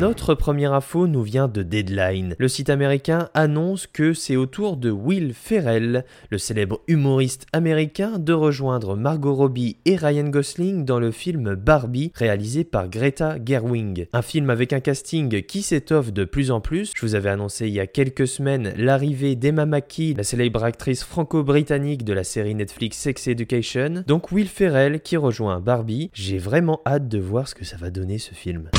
Notre première info nous vient de Deadline. Le site américain annonce que c'est au tour de Will Ferrell, le célèbre humoriste américain, de rejoindre Margot Robbie et Ryan Gosling dans le film Barbie réalisé par Greta Gerwig. Un film avec un casting qui s'étoffe de plus en plus. Je vous avais annoncé il y a quelques semaines l'arrivée d'Emma Mackey, la célèbre actrice franco-britannique de la série Netflix Sex Education. Donc Will Ferrell qui rejoint Barbie. J'ai vraiment hâte de voir ce que ça va donner ce film.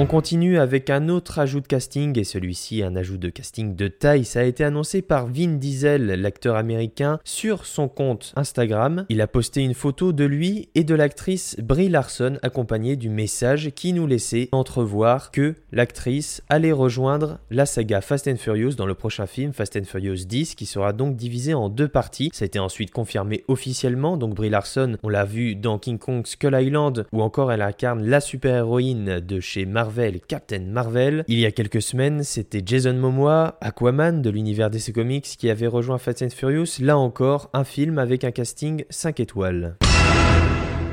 On continue avec un autre ajout de casting, et celui-ci un ajout de casting de taille. Ça a été annoncé par Vin Diesel, l'acteur américain, sur son compte Instagram. Il a posté une photo de lui et de l'actrice Brie Larson, accompagnée du message qui nous laissait entrevoir que l'actrice allait rejoindre la saga Fast and Furious dans le prochain film Fast and Furious 10, qui sera donc divisé en deux parties. Ça a été ensuite confirmé officiellement, donc Brie Larson, on l'a vu dans King Kong Skull Island, ou encore elle incarne la super-héroïne de chez Marvel Marvel, Captain Marvel. Il y a quelques semaines, c'était Jason Momoa, Aquaman de l'univers DC Comics qui avait rejoint Fast and Furious. Là encore, un film avec un casting 5 étoiles.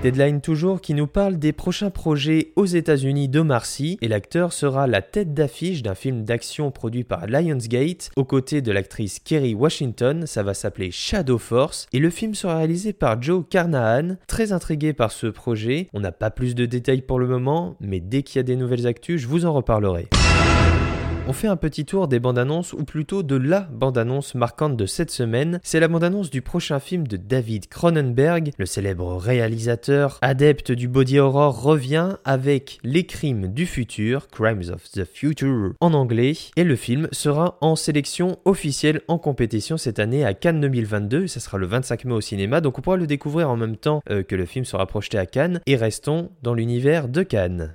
Deadline toujours qui nous parle des prochains projets aux États-Unis de Marcy et l'acteur sera la tête d'affiche d'un film d'action produit par Lionsgate aux côtés de l'actrice Kerry Washington. Ça va s'appeler Shadow Force et le film sera réalisé par Joe Carnahan. Très intrigué par ce projet, on n'a pas plus de détails pour le moment, mais dès qu'il y a des nouvelles actus, je vous en reparlerai. On fait un petit tour des bandes annonces, ou plutôt de la bande-annonce marquante de cette semaine. C'est la bande-annonce du prochain film de David Cronenberg, le célèbre réalisateur adepte du body horror revient avec Les Crimes du futur, Crimes of the Future en anglais, et le film sera en sélection officielle en compétition cette année à Cannes 2022, ça sera le 25 mai au cinéma, donc on pourra le découvrir en même temps euh, que le film sera projeté à Cannes, et restons dans l'univers de Cannes.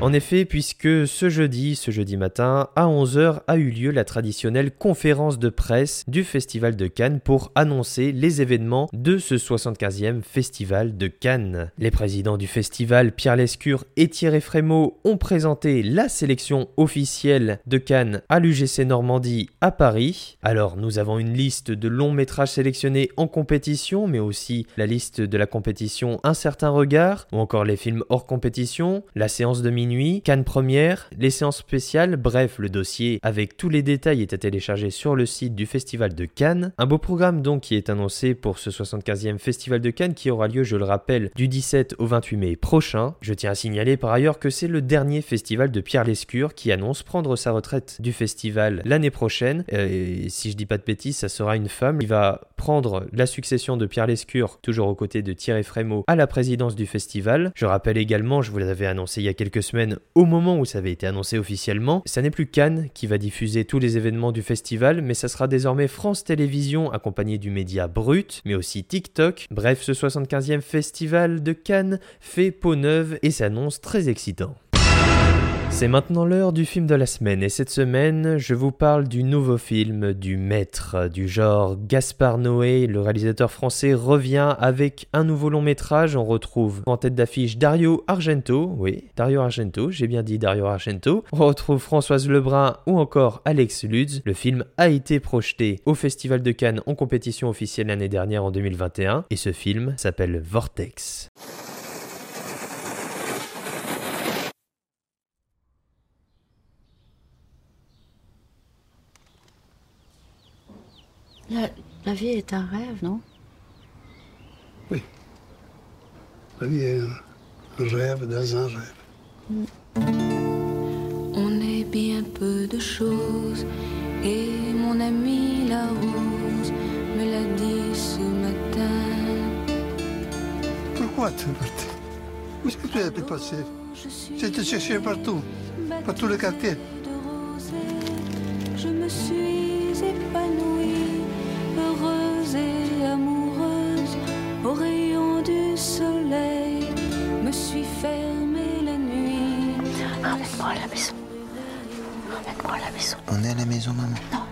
En effet, puisque ce jeudi, ce jeudi matin, à 11h, a eu lieu la traditionnelle conférence de presse du Festival de Cannes pour annoncer les événements de ce 75e Festival de Cannes. Les présidents du festival, Pierre Lescure et Thierry Frémaux, ont présenté la sélection officielle de Cannes à l'UGC Normandie à Paris. Alors, nous avons une liste de longs métrages sélectionnés en compétition, mais aussi la liste de la compétition Un certain regard, ou encore les films hors compétition, la séance de minuit nuit, Cannes première, les séances spéciales, bref, le dossier avec tous les détails est à télécharger sur le site du Festival de Cannes. Un beau programme donc qui est annoncé pour ce 75e Festival de Cannes qui aura lieu, je le rappelle, du 17 au 28 mai prochain. Je tiens à signaler par ailleurs que c'est le dernier festival de Pierre Lescure qui annonce prendre sa retraite du festival l'année prochaine. Euh, et si je dis pas de bêtises, ça sera une femme. Il va prendre la succession de Pierre Lescure, toujours aux côtés de Thierry Frémaux, à la présidence du festival. Je rappelle également, je vous l'avais annoncé il y a quelques semaines, au moment où ça avait été annoncé officiellement. Ça n'est plus Cannes qui va diffuser tous les événements du festival, mais ça sera désormais France Télévisions accompagné du média Brut, mais aussi TikTok. Bref, ce 75e festival de Cannes fait peau neuve et s'annonce très excitant. C'est maintenant l'heure du film de la semaine et cette semaine je vous parle du nouveau film du maître du genre Gaspard Noé, le réalisateur français revient avec un nouveau long métrage, on retrouve en tête d'affiche Dario Argento, oui Dario Argento, j'ai bien dit Dario Argento, on retrouve Françoise Lebrun ou encore Alex Lutz, le film a été projeté au Festival de Cannes en compétition officielle l'année dernière en 2021 et ce film s'appelle Vortex. La, la vie est un rêve, non? Oui. La vie est un rêve dans un rêve. On est bien peu de choses et mon ami la rose me l'a dit ce matin. Pourquoi tu es parti? Où est-ce que tu es passé? J'ai te cherché partout, par tout le quartier. Je me suis la maison. Emmène-moi à la maison. On est à la maison, maman Non.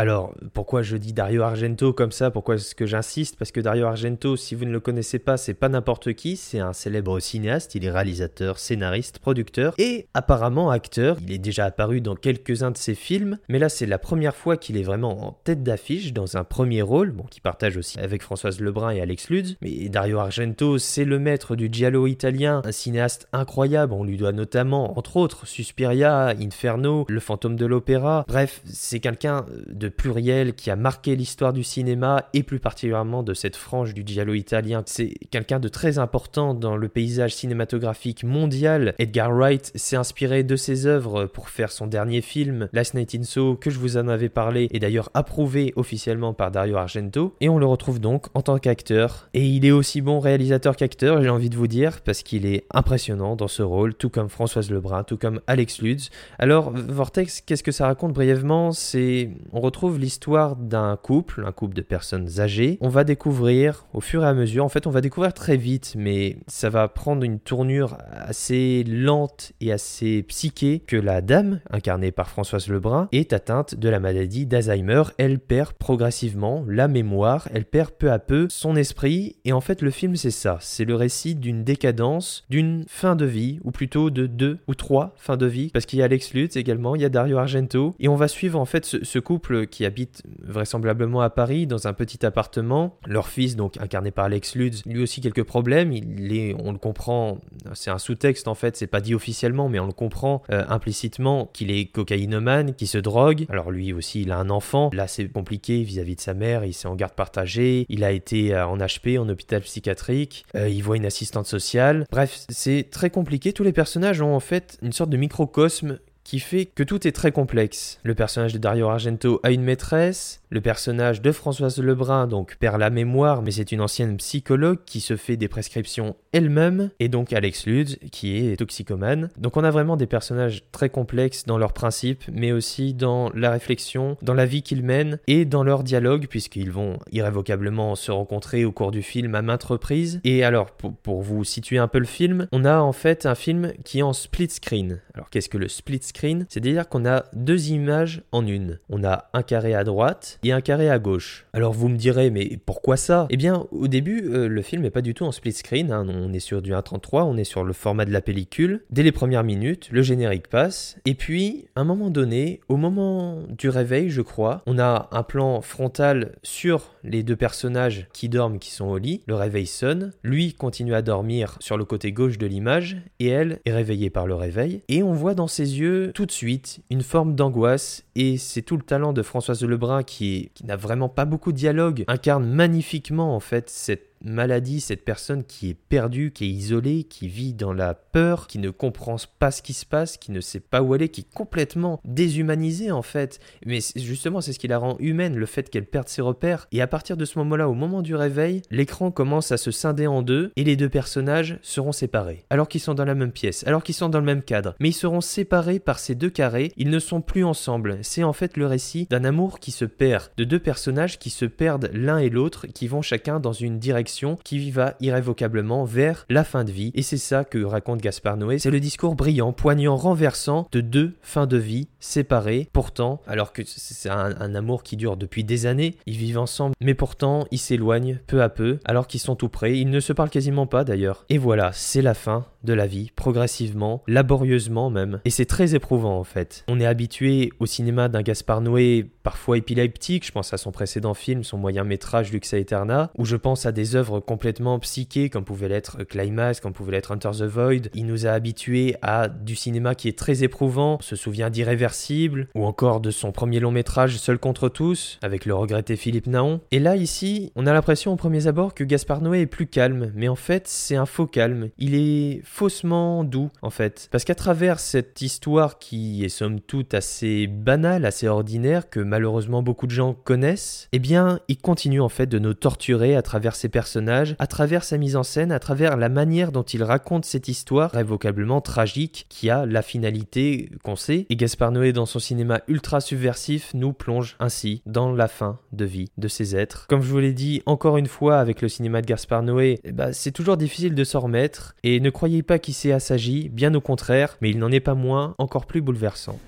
Alors, pourquoi je dis Dario Argento comme ça? Pourquoi est-ce que j'insiste? Parce que Dario Argento, si vous ne le connaissez pas, c'est pas n'importe qui, c'est un célèbre cinéaste, il est réalisateur, scénariste, producteur et apparemment acteur. Il est déjà apparu dans quelques-uns de ses films, mais là c'est la première fois qu'il est vraiment en tête d'affiche dans un premier rôle, bon, qui partage aussi avec Françoise Lebrun et Alex Lutz. Mais Dario Argento, c'est le maître du giallo italien, un cinéaste incroyable, on lui doit notamment, entre autres, Suspiria, Inferno, Le fantôme de l'opéra. Bref, c'est quelqu'un de pluriel qui a marqué l'histoire du cinéma et plus particulièrement de cette frange du giallo italien. C'est quelqu'un de très important dans le paysage cinématographique mondial. Edgar Wright s'est inspiré de ses œuvres pour faire son dernier film, Last Night in Soho, que je vous en avais parlé et d'ailleurs approuvé officiellement par Dario Argento. Et on le retrouve donc en tant qu'acteur. Et il est aussi bon réalisateur qu'acteur, j'ai envie de vous dire, parce qu'il est impressionnant dans ce rôle, tout comme Françoise Lebrun, tout comme Alex Lutz. Alors, Vortex, qu'est-ce que ça raconte brièvement? C'est. On retrouve l'histoire d'un couple, un couple de personnes âgées. On va découvrir au fur et à mesure, en fait on va découvrir très vite, mais ça va prendre une tournure assez lente et assez psyché que la dame, incarnée par Françoise Lebrun, est atteinte de la maladie d'Alzheimer. Elle perd progressivement la mémoire, elle perd peu à peu son esprit, et en fait le film c'est ça, c'est le récit d'une décadence, d'une fin de vie, ou plutôt de deux ou trois fins de vie, parce qu'il y a Alex Lutz également, il y a Dario Argento, et on va suivre en fait ce, ce couple qui habitent vraisemblablement à Paris dans un petit appartement. Leur fils, donc incarné par Alex Lutz, lui aussi quelques problèmes. Il est, on le comprend, c'est un sous-texte en fait, c'est pas dit officiellement, mais on le comprend euh, implicitement qu'il est cocaïnomane, qui se drogue. Alors lui aussi, il a un enfant. Là, c'est compliqué vis-à-vis de sa mère. Il s'est en garde partagée. Il a été euh, en HP, en hôpital psychiatrique. Euh, il voit une assistante sociale. Bref, c'est très compliqué. Tous les personnages ont en fait une sorte de microcosme qui fait que tout est très complexe. Le personnage de Dario Argento a une maîtresse, le personnage de Françoise Lebrun donc perd la mémoire, mais c'est une ancienne psychologue qui se fait des prescriptions elle-même, et donc Alex Lutz qui est toxicomane. Donc on a vraiment des personnages très complexes dans leurs principes, mais aussi dans la réflexion, dans la vie qu'ils mènent et dans leur dialogue, puisqu'ils vont irrévocablement se rencontrer au cours du film à maintes reprises. Et alors, pour, pour vous situer un peu le film, on a en fait un film qui est en split screen. Alors qu'est-ce que le split screen? C'est-à-dire qu'on a deux images en une. On a un carré à droite et un carré à gauche. Alors vous me direz, mais pourquoi ça? Eh bien, au début, euh, le film n'est pas du tout en split screen, hein. on est sur du 1.33, on est sur le format de la pellicule. Dès les premières minutes, le générique passe, et puis, à un moment donné, au moment du réveil, je crois, on a un plan frontal sur les deux personnages qui dorment, qui sont au lit, le réveil sonne, lui continue à dormir sur le côté gauche de l'image, et elle est réveillée par le réveil, et on voit dans ses yeux tout de suite une forme d'angoisse, et c'est tout le talent de Françoise Lebrun qui qui, n'a vraiment pas beaucoup de dialogue, incarne magnifiquement en fait cette maladie, cette personne qui est perdue, qui est isolée, qui vit dans la peur, qui ne comprend pas ce qui se passe, qui ne sait pas où aller, qui est complètement déshumanisée en fait. Mais justement, c'est ce qui la rend humaine, le fait qu'elle perde ses repères. Et à partir de ce moment-là, au moment du réveil, l'écran commence à se scinder en deux et les deux personnages seront séparés. Alors qu'ils sont dans la même pièce, alors qu'ils sont dans le même cadre. Mais ils seront séparés par ces deux carrés, ils ne sont plus ensemble. C'est en fait le récit d'un amour qui se perd, de deux personnages qui se perdent l'un et l'autre, qui vont chacun dans une direction qui va irrévocablement vers la fin de vie. Et c'est ça que raconte Gaspard Noé. C'est le discours brillant, poignant, renversant de deux fins de vie séparées. Pourtant, alors que c'est un, un amour qui dure depuis des années, ils vivent ensemble, mais pourtant ils s'éloignent peu à peu, alors qu'ils sont tout près. Ils ne se parlent quasiment pas d'ailleurs. Et voilà, c'est la fin de la vie, progressivement, laborieusement même. Et c'est très éprouvant en fait. On est habitué au cinéma d'un Gaspard Noé parfois épileptique, je pense à son précédent film, son moyen métrage Luxa Eterna, où je pense à des œuvres complètement psychées comme pouvait l'être Climax, comme pouvait l'être Hunter the Void. Il nous a habitués à du cinéma qui est très éprouvant, se souvient d'Irréversible, ou encore de son premier long métrage Seul contre tous, avec le regretté Philippe Naon. Et là ici, on a l'impression au premier abord que Gaspard Noé est plus calme, mais en fait c'est un faux calme. Il est faussement doux en fait. Parce qu'à travers cette histoire qui est somme toute assez banale, assez ordinaire, que malheureusement beaucoup de gens connaissent, eh bien il continue en fait de nous torturer à travers ces personnages à travers sa mise en scène, à travers la manière dont il raconte cette histoire révocablement tragique qui a la finalité qu'on sait. Et Gaspard Noé, dans son cinéma ultra subversif, nous plonge ainsi dans la fin de vie de ces êtres. Comme je vous l'ai dit encore une fois avec le cinéma de Gaspard Noé, eh ben, c'est toujours difficile de s'en remettre. Et ne croyez pas qu'il s'est assagi, bien au contraire, mais il n'en est pas moins encore plus bouleversant.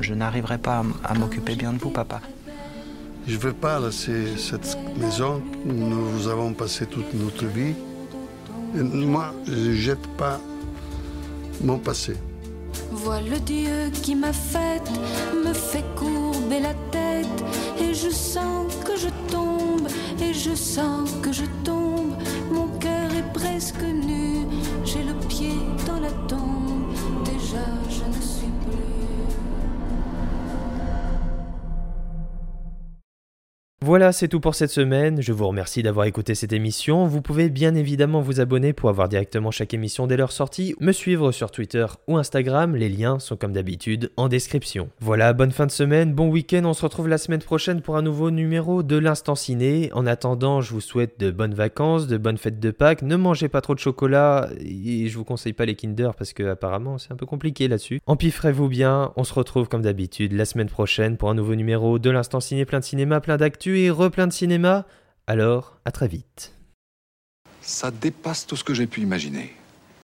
Je n'arriverai pas à m'occuper bien de vous, papa. Je ne veux pas laisser cette maison. Nous avons passé toute notre vie. Et moi, je ne jette pas mon passé. Vois le Dieu qui m'a faite, me fait courber la tête, et je sens que je tombe, et je sens que je tombe. Mon cœur est presque nu, Voilà, c'est tout pour cette semaine. Je vous remercie d'avoir écouté cette émission. Vous pouvez bien évidemment vous abonner pour avoir directement chaque émission dès leur sortie, me suivre sur Twitter ou Instagram. Les liens sont comme d'habitude en description. Voilà, bonne fin de semaine, bon week-end. On se retrouve la semaine prochaine pour un nouveau numéro de l'Instant Ciné. En attendant, je vous souhaite de bonnes vacances, de bonnes fêtes de Pâques. Ne mangez pas trop de chocolat et je vous conseille pas les Kinder parce que apparemment c'est un peu compliqué là-dessus. Empiffrez-vous bien. On se retrouve comme d'habitude la semaine prochaine pour un nouveau numéro de l'Instant Ciné, plein de cinéma, plein d'actu replein de cinéma? Alors, à très vite. Ça dépasse tout ce que j'ai pu imaginer.